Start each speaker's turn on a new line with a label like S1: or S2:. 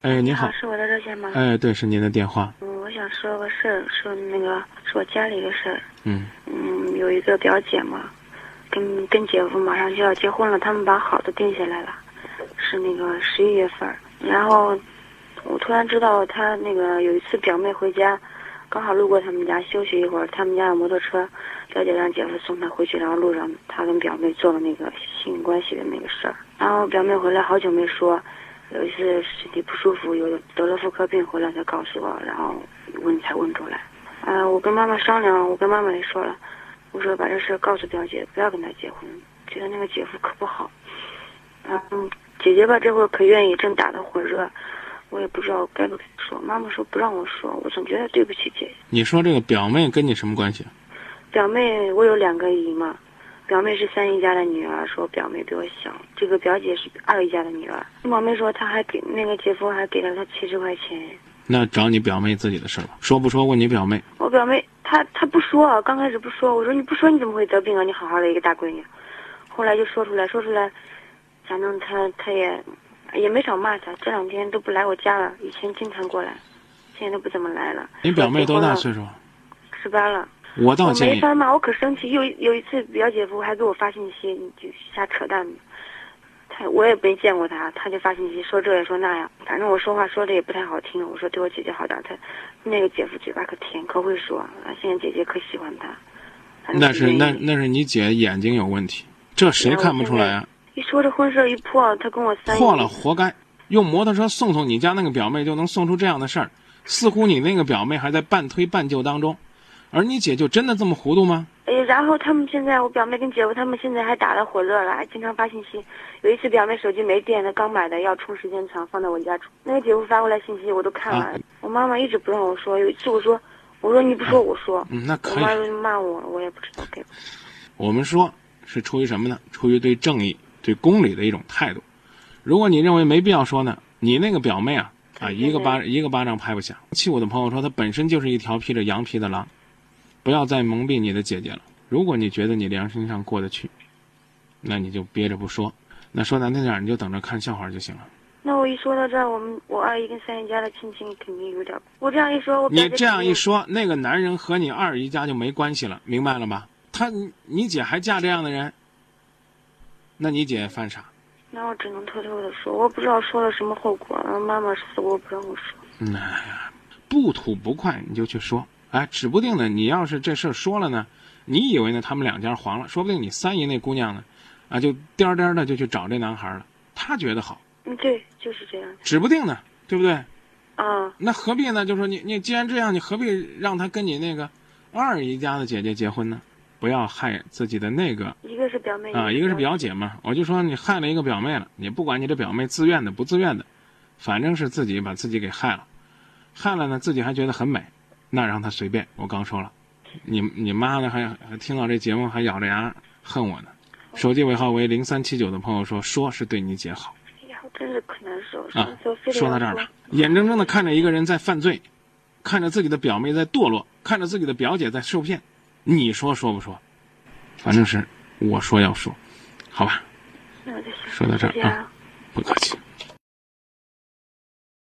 S1: 哎，你好，
S2: 是我的热线吗？
S1: 哎，对，是您的电话。
S2: 嗯，我想说个事儿，说那个是我家里的事儿。
S1: 嗯
S2: 嗯，有一个表姐嘛，跟跟姐夫马上就要结婚了，他们把好的定下来了，是那个十一月份。然后我突然知道，他那个有一次表妹回家，刚好路过他们家休息一会儿，他们家有摩托车，表姐让姐夫送她回去，然后路上他跟表妹做了那个性关系的那个事儿。然后表妹回来好久没说。有一次身体不舒服，有得了妇科病，回来才告诉我，然后问才问出来。啊，我跟妈妈商量，我跟妈妈也说了，我说把这事告诉表姐，不要跟他结婚，觉得那个姐夫可不好。嗯，姐姐吧，这会儿可愿意，正打得火热，我也不知道该不该说。妈妈说不让我说，我总觉得对不起姐姐。
S1: 你说这个表妹跟你什么关系？
S2: 表妹，我有两个姨嘛。表妹是三姨家的女儿，说表妹比我小。这个表姐是二姨家的女儿。表妹说，她还给那个姐夫还给了她七十块钱。
S1: 那找你表妹自己的事吧，说不说？问你表妹。
S2: 我表妹她她不说，刚开始不说。我说你不说你怎么会得病啊？你好好的一个大闺女，后来就说出来，说出来，反正她她也也没少骂她。这两天都不来我家了，以前经常过来，现在都不怎么来了。
S1: 你表妹多大岁数？
S2: 十八了。
S1: 我倒建
S2: 议，没翻嘛，我可生气。有有一次，表姐夫还给我发信息，你就瞎扯淡。他我也没见过他，他就发信息说这也说那样，反正我说话说的也不太好听。我说对我姐姐好点，他那个姐夫嘴巴可甜，可会说。现在姐姐可喜欢他。
S1: 那是那那是你姐眼睛有问题，这谁看不出来啊？
S2: 一说这婚事一破，他跟我三
S1: 破了，活该。用摩托车送送你家那个表妹，就能送出这样的事儿，似乎你那个表妹还在半推半就当中。而你姐就真的这么糊涂吗？
S2: 哎，然后他们现在，我表妹跟姐夫他们现在还打得火热了，还经常发信息。有一次表妹手机没电，了刚买的，要充时间长，放在我家充。那个姐夫发过来信息，我都看了。我妈妈一直不让我说，有一次我说，我说你不说我说。
S1: 嗯，那可以。
S2: 我妈就骂我，我也不知道该。
S1: 我们说，是出于什么呢？出于对正义、对公理的一种态度。如果你认为没必要说呢，你那个表妹啊啊，一个巴一个巴掌拍不响。气我的朋友说，她本身就是一条披着羊皮的狼。不要再蒙蔽你的姐姐了。如果你觉得你良心上过得去，那你就憋着不说。那说难听点，你就等着看笑话就行了。
S2: 那我一说到这儿，我们我二姨跟三姨家的亲戚肯定有点。我这样一说，我
S1: 你这样一说，那个男人和你二姨家就没关系了，明白了吧？他你姐还嫁这样的人，那你姐犯傻。
S2: 那我只能偷偷的说，我不知道说了什么后果。妈妈死活不让我说。
S1: 哎呀，不吐不快，你就去说。哎，指不定呢。你要是这事儿说了呢，你以为呢？他们两家黄了，说不定你三姨那姑娘呢，啊，就颠颠的就去找这男孩了。他觉得好，
S2: 嗯，对，就是这样。
S1: 指不定呢，对不对？
S2: 啊。
S1: 那何必呢？就说你你既然这样，你何必让他跟你那个二姨家的姐姐结婚呢？不要害自己的那个。
S2: 一个是表妹
S1: 啊，一个是表姐嘛。我就说你害了一个表妹了，你不管你这表妹自愿的不自愿的，反正是自己把自己给害了，害了呢，自己还觉得很美。那让他随便，我刚说了，你你妈呢？还还听到这节目还咬着牙恨我呢。手机尾号为零三七九的朋友说，说是对你姐好。
S2: 哎呀，真是可难受
S1: 啊！说到这儿了，眼睁睁的看着一个人在犯罪，看着自己的表妹在堕落，看着自己的表姐在受骗，你说说不说？反正是我说要说，好吧。
S2: 那我就
S1: 说到这儿啊，不客气。